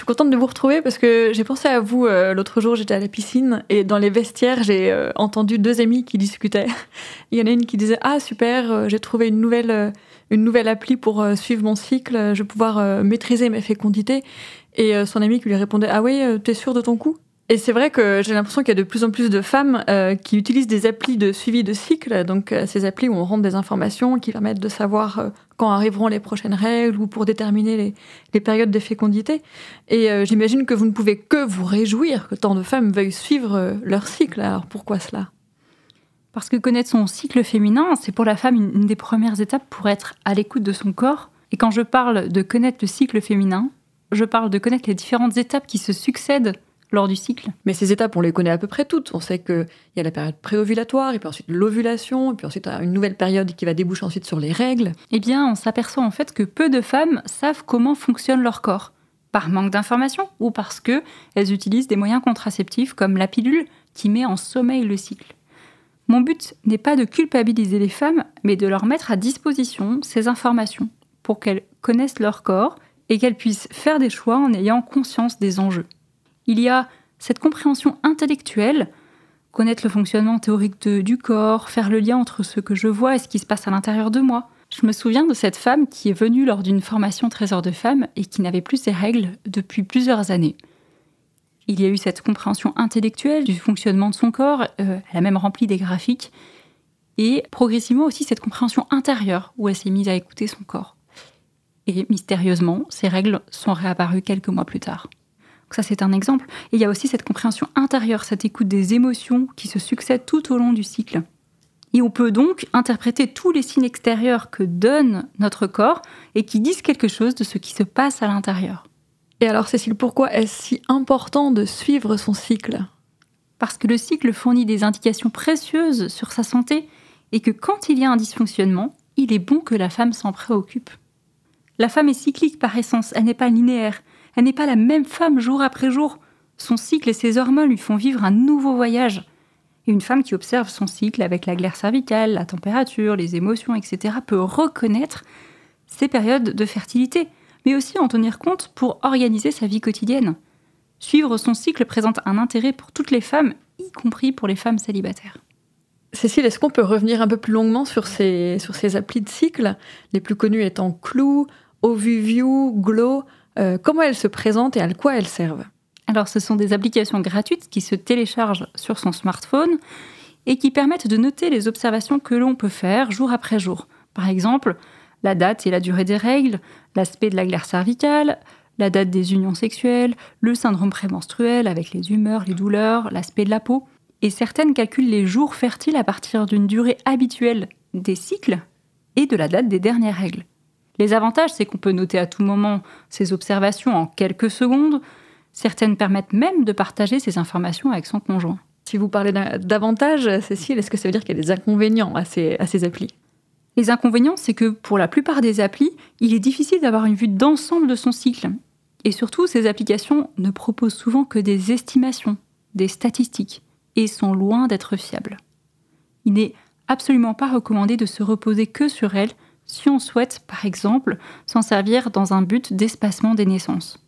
Suis contente de vous retrouver parce que j'ai pensé à vous euh, l'autre jour, j'étais à la piscine et dans les vestiaires, j'ai euh, entendu deux amis qui discutaient. Il y en a une qui disait "Ah super, euh, j'ai trouvé une nouvelle une nouvelle appli pour suivre mon cycle, je vais pouvoir maîtriser mes fécondités." Et son ami qui lui répondait "Ah oui, t'es sûre de ton coup? Et c'est vrai que j'ai l'impression qu'il y a de plus en plus de femmes euh, qui utilisent des applis de suivi de cycle, donc euh, ces applis où on rentre des informations qui permettent de savoir euh, quand arriveront les prochaines règles ou pour déterminer les, périodes de fécondité. Et j'imagine que vous ne pouvez que vous réjouir que tant de femmes veuillent suivre leur cycle. Alors pourquoi cela? Parce que connaître son cycle féminin, c'est pour la femme une des premières étapes pour être à l'écoute de son corps. Et quand je parle de connaître le cycle féminin, je parle de connaître les différentes étapes qui se succèdent lors du cycle. Mais ces étapes, on les connaît à peu près toutes. On sait qu'il y a la période préovulatoire, et puis ensuite l'ovulation, et puis ensuite une nouvelle période qui va déboucher ensuite sur les règles. Eh bien, on s'aperçoit en fait que peu de femmes savent comment fonctionne leur corps. Par manque d'informations ou parce que elles utilisent des moyens contraceptifs comme la pilule qui met en sommeil le cycle. Mon but n'est pas de culpabiliser les femmes, mais de leur mettre à disposition ces informations pour qu'elles connaissent leur corps et qu'elles puissent faire des choix en ayant conscience des enjeux il y a cette compréhension intellectuelle, connaître le fonctionnement théorique du corps, faire le lien entre ce que je vois et ce qui se passe à l'intérieur de moi. Je me souviens de cette femme qui est venue lors d'une formation trésor de femmes et qui n'avait plus ses règles depuis plusieurs années. Il y a eu cette compréhension intellectuelle du fonctionnement de son corps, euh, elle a même rempli des graphiques, et progressivement aussi cette compréhension intérieure où elle s'est mise à écouter son corps. Et mystérieusement, ces règles sont réapparues quelques mois plus tard ça, c'est un exemple. Et il y a aussi cette compréhension intérieure, cette écoute des émotions qui se succèdent tout au long du cycle. Et on peut donc interpréter tous les signes extérieurs que donne notre corps et qui disent quelque chose de ce qui se passe à l'intérieur. Et alors Cécile, pourquoi est-ce si important de suivre son cycle? Parce que le cycle fournit des indications précieuses sur sa santé et que quand il y a un dysfonctionnement, il est bon que la femme s'en préoccupe. La femme est cyclique par essence, elle n'est pas linéaire. Elle n'est pas la même femme jour après jour. Son cycle et ses hormones lui font vivre un nouveau voyage. Une femme qui observe son cycle avec la glaire cervicale, la température, les émotions, etc., peut reconnaître ses périodes de fertilité, mais aussi en tenir compte pour organiser sa vie quotidienne. Suivre son cycle présente un intérêt pour toutes les femmes, y compris pour les femmes célibataires. Cécile, est-ce qu'on peut revenir un peu plus longuement sur ces, sur ces applis de cycle, les plus connus étant Clou, Ovuview, Glow euh, comment elles se présentent et à quoi elles servent Alors, ce sont des applications gratuites qui se téléchargent sur son smartphone et qui permettent de noter les observations que l'on peut faire jour après jour. Par exemple, la date et la durée des règles, l'aspect de la glaire cervicale, la date des unions sexuelles, le syndrome prémenstruel avec les humeurs, les douleurs, l'aspect de la peau. Et certaines calculent les jours fertiles à partir d'une durée habituelle des cycles et de la date des dernières règles. Les avantages, c'est qu'on peut noter à tout moment ces observations en quelques secondes. Certaines permettent même de partager ces informations avec son conjoint. Si vous parlez d'avantages, Cécile, est-ce que ça veut dire qu'il y a des inconvénients à ces, à ces applis? Les inconvénients, c'est que pour la plupart des applis, il est difficile d'avoir une vue d'ensemble de son cycle. Et surtout, ces applications ne proposent souvent que des estimations, des statistiques, et sont loin d'être fiables. Il n'est absolument pas recommandé de se reposer que sur elles si on souhaite, par exemple, s'en servir dans un but d'espacement des naissances.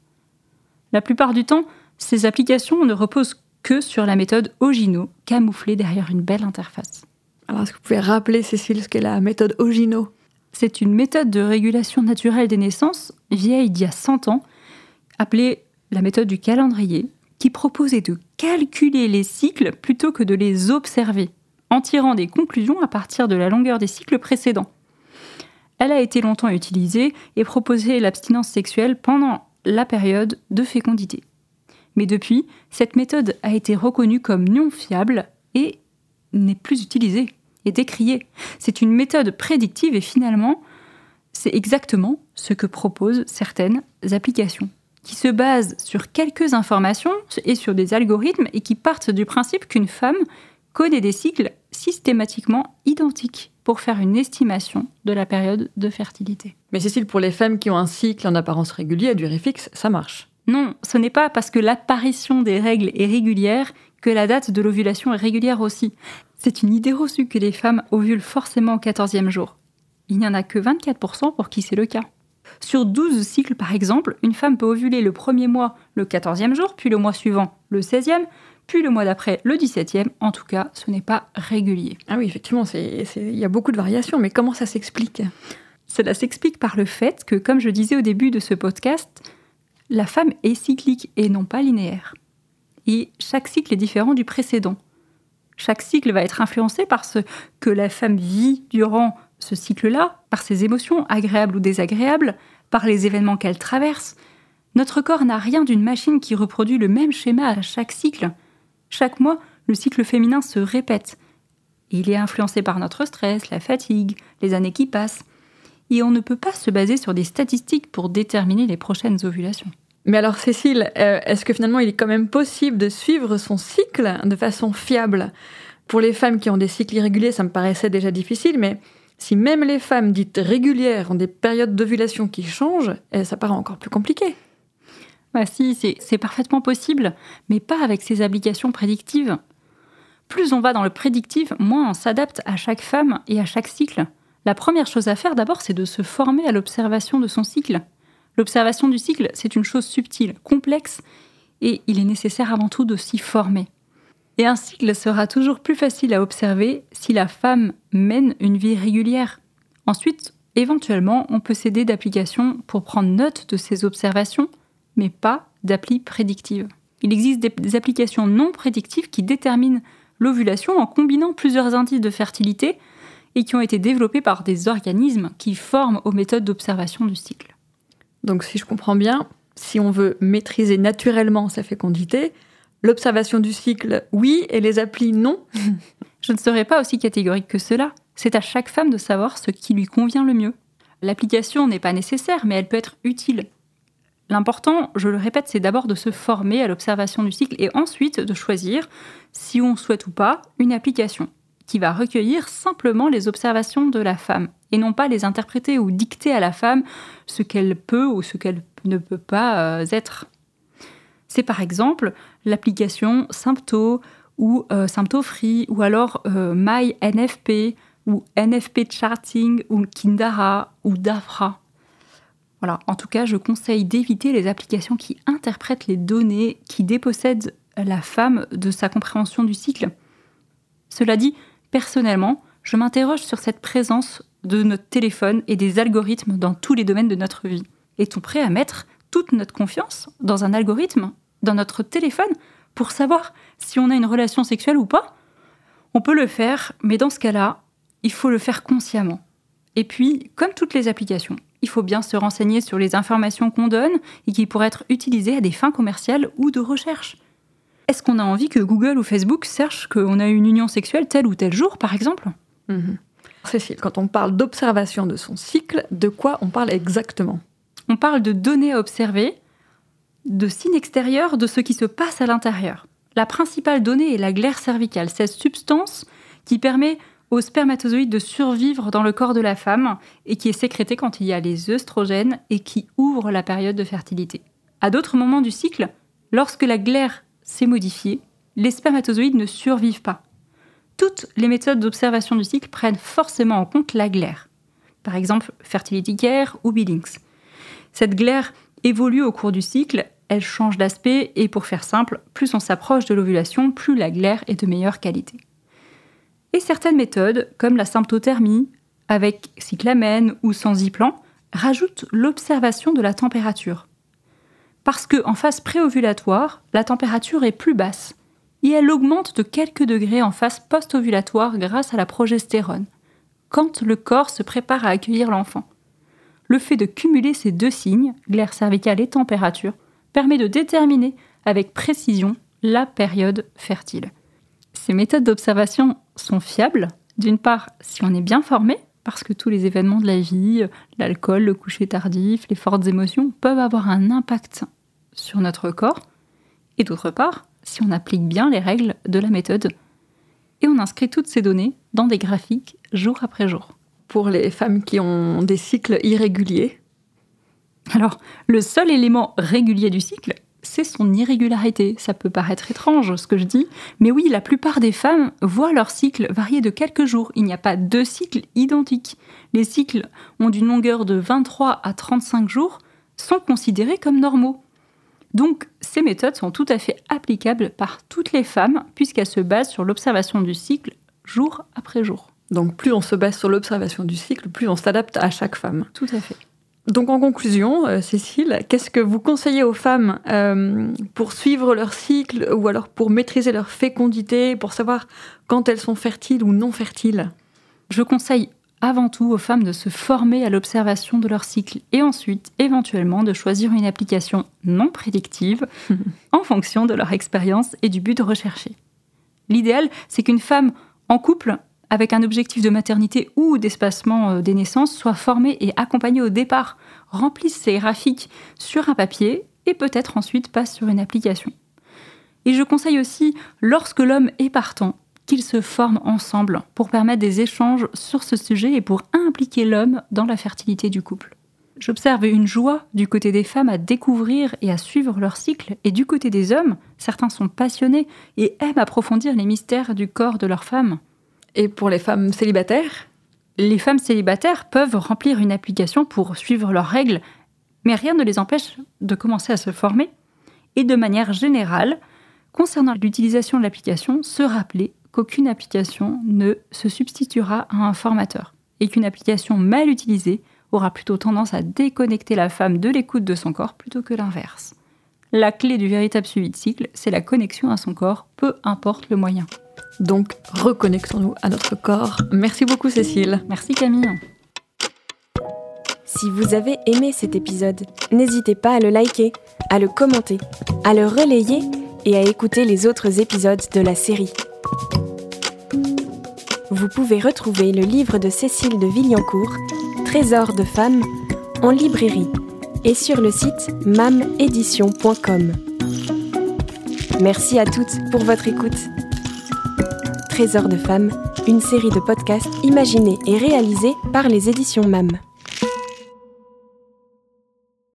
La plupart du temps, ces applications ne reposent que sur la méthode Ogino, camouflée derrière une belle interface. Alors, est-ce que vous pouvez rappeler, Cécile, ce qu'est la méthode Ogino? C'est une méthode de régulation naturelle des naissances, vieille d'il y a 100 ans, appelée la méthode du calendrier, qui proposait de calculer les cycles plutôt que de les observer, en tirant des conclusions à partir de la longueur des cycles précédents. Elle a été longtemps utilisée et proposait l'abstinence sexuelle pendant la période de fécondité. Mais depuis, cette méthode a été reconnue comme non fiable et n'est plus utilisée et décriée. C'est une méthode prédictive et finalement, c'est exactement ce que proposent certaines applications qui se basent sur quelques informations et sur des algorithmes et qui partent du principe qu'une femme connaît des cycles systématiquement identiques pour faire une estimation de la période de fertilité. Mais Cécile, pour les femmes qui ont un cycle en apparence régulier à durée fixe, ça marche Non, ce n'est pas parce que l'apparition des règles est régulière que la date de l'ovulation est régulière aussi. C'est une idée reçue que les femmes ovulent forcément au 14e jour. Il n'y en a que 24% pour qui c'est le cas. Sur 12 cycles, par exemple, une femme peut ovuler le premier mois le 14e jour, puis le mois suivant le 16e, puis le mois d'après le 17e. En tout cas, ce n'est pas régulier. Ah oui, effectivement, il y a beaucoup de variations, mais comment ça s'explique? Cela s'explique par le fait que, comme je disais au début de ce podcast, la femme est cyclique et non pas linéaire. Et chaque cycle est différent du précédent. Chaque cycle va être influencé par ce que la femme vit durant ce cycle-là, par ses émotions, agréables ou désagréables, par les événements qu'elle traverse. Notre corps n'a rien d'une machine qui reproduit le même schéma à chaque cycle. Chaque mois, le cycle féminin se répète. Il est influencé par notre stress, la fatigue, les années qui passent. Et on ne peut pas se baser sur des statistiques pour déterminer les prochaines ovulations. Mais alors Cécile, euh, est-ce que finalement il est quand même possible de suivre son cycle de façon fiable? Pour les femmes qui ont des cycles irréguliers, ça me paraissait déjà difficile, mais si même les femmes dites régulières ont des périodes d'ovulation qui changent, eh, ça paraît encore plus compliqué. Bah si, c'est parfaitement possible, mais pas avec ces applications prédictives. Plus on va dans le prédictif, moins on s'adapte à chaque femme et à chaque cycle. La première chose à faire d'abord, c'est de se former à l'observation de son cycle. L'observation du cycle, c'est une chose subtile, complexe, et il est nécessaire avant tout de s'y former. Et un cycle sera toujours plus facile à observer si la femme mène une vie régulière. Ensuite, éventuellement, on peut s'aider d'applications pour prendre note de ces observations, mais pas d'appli prédictives. Il existe des applications non prédictives qui déterminent l'ovulation en combinant plusieurs indices de fertilité et qui ont été développées par des organismes qui forment aux méthodes d'observation du cycle. Donc si je comprends bien, si on veut maîtriser naturellement sa fécondité, L'observation du cycle, oui, et les applis, non. Je ne serais pas aussi catégorique que cela. C'est à chaque femme de savoir ce qui lui convient le mieux. L'application n'est pas nécessaire, mais elle peut être utile. L'important, je le répète, c'est d'abord de se former à l'observation du cycle et ensuite de choisir, si on souhaite ou pas, une application qui va recueillir simplement les observations de la femme et non pas les interpréter ou dicter à la femme ce qu'elle peut ou ce qu'elle ne peut pas euh, être. C'est par exemple l'application Sympto ou euh, Symptofree ou alors euh, MyNFP ou NFP Charting ou Kindara ou Dafra. Voilà, en tout cas, je conseille d'éviter les applications qui interprètent les données, qui dépossèdent la femme de sa compréhension du cycle. Cela dit, personnellement, je m'interroge sur cette présence de notre téléphone et des algorithmes dans tous les domaines de notre vie. Est-on prêt à mettre toute notre confiance dans un algorithme dans notre téléphone pour savoir si on a une relation sexuelle ou pas? On peut le faire, mais dans ce cas-là, il faut le faire consciemment. Et puis, comme toutes les applications, il faut bien se renseigner sur les informations qu'on donne et qui pourraient être utilisées à des fins commerciales ou de recherche. Est-ce qu'on a envie que Google ou Facebook sachent qu'on a une union sexuelle tel ou tel jour, par exemple? Mhm. Cécile, quand on parle d'observation de son cycle, de quoi on parle exactement? On parle de données à observer de signes extérieurs de ce qui se passe à l'intérieur. La principale donnée est la glaire cervicale, cette substance qui permet aux spermatozoïdes de survivre dans le corps de la femme et qui est sécrétée quand il y a les œstrogènes et qui ouvre la période de fertilité. À d'autres moments du cycle, lorsque la glaire s'est modifiée, les spermatozoïdes ne survivent pas. Toutes les méthodes d'observation du cycle prennent forcément en compte la glaire. Par exemple, Fertility Care ou Billings. Cette glaire évolue au cours du cycle, elle change d'aspect et pour faire simple, plus on s'approche de l'ovulation, plus la glaire est de meilleure qualité. Et certaines méthodes, comme la symptothermie, avec cyclamène ou sans y rajoutent l'observation de la température. Parce que en phase préovulatoire, la température est plus basse et elle augmente de quelques degrés en phase post-ovulatoire grâce à la progestérone, quand le corps se prépare à accueillir l'enfant. Le fait de cumuler ces deux signes, glaire cervicale et température, permet de déterminer avec précision la période fertile. Ces méthodes d'observation sont fiables, d'une part si on est bien formé, parce que tous les événements de la vie, l'alcool, le coucher tardif, les fortes émotions peuvent avoir un impact sur notre corps, et d'autre part si on applique bien les règles de la méthode, et on inscrit toutes ces données dans des graphiques jour après jour. Pour les femmes qui ont des cycles irréguliers, alors, le seul élément régulier du cycle, c'est son irrégularité. Ça peut paraître étrange ce que je dis, mais oui, la plupart des femmes voient leur cycle varier de quelques jours. Il n'y a pas deux cycles identiques. Les cycles ont d'une longueur de 23 à 35 jours, sont considérés comme normaux. Donc, ces méthodes sont tout à fait applicables par toutes les femmes, puisqu'elles se basent sur l'observation du cycle jour après jour. Donc, plus on se base sur l'observation du cycle, plus on s'adapte à chaque femme. Tout à fait. Donc en conclusion, euh, Cécile, qu'est-ce que vous conseillez aux femmes euh, pour suivre leur cycle ou alors pour maîtriser leur fécondité, pour savoir quand elles sont fertiles ou non fertiles? Je conseille avant tout aux femmes de se former à l'observation de leur cycle et ensuite éventuellement de choisir une application non prédictive en fonction de leur expérience et du but recherché. L'idéal, c'est qu'une femme en couple avec un objectif de maternité ou d'espacement euh, des naissances, soit formé et accompagné au départ, remplisse ses graphiques sur un papier et peut-être ensuite passe sur une application. Et je conseille aussi, lorsque l'homme est partant, qu'ils se forment ensemble pour permettre des échanges sur ce sujet et pour impliquer l'homme dans la fertilité du couple. J'observe une joie du côté des femmes à découvrir et à suivre leur cycle, et du côté des hommes, certains sont passionnés et aiment approfondir les mystères du corps de leur femme. Et pour les femmes célibataires Les femmes célibataires peuvent remplir une application pour suivre leurs règles, mais rien ne les empêche de commencer à se former et de manière générale, concernant l'utilisation de l'application, se rappeler qu'aucune application ne se substituera à un formateur et qu'une application mal utilisée aura plutôt tendance à déconnecter la femme de l'écoute de son corps plutôt que l'inverse. La clé du véritable suivi de cycle, c'est la connexion à son corps, peu importe le moyen. Donc reconnectons-nous à notre corps. Merci beaucoup Cécile. Merci Camille. Si vous avez aimé cet épisode, n'hésitez pas à le liker, à le commenter, à le relayer et à écouter les autres épisodes de la série. Vous pouvez retrouver le livre de Cécile de Villancourt, Trésor de femmes, en librairie et sur le site mamedition.com. Merci à toutes pour votre écoute. Trésor de femmes, une série de podcasts imaginés et réalisés par les éditions MAM.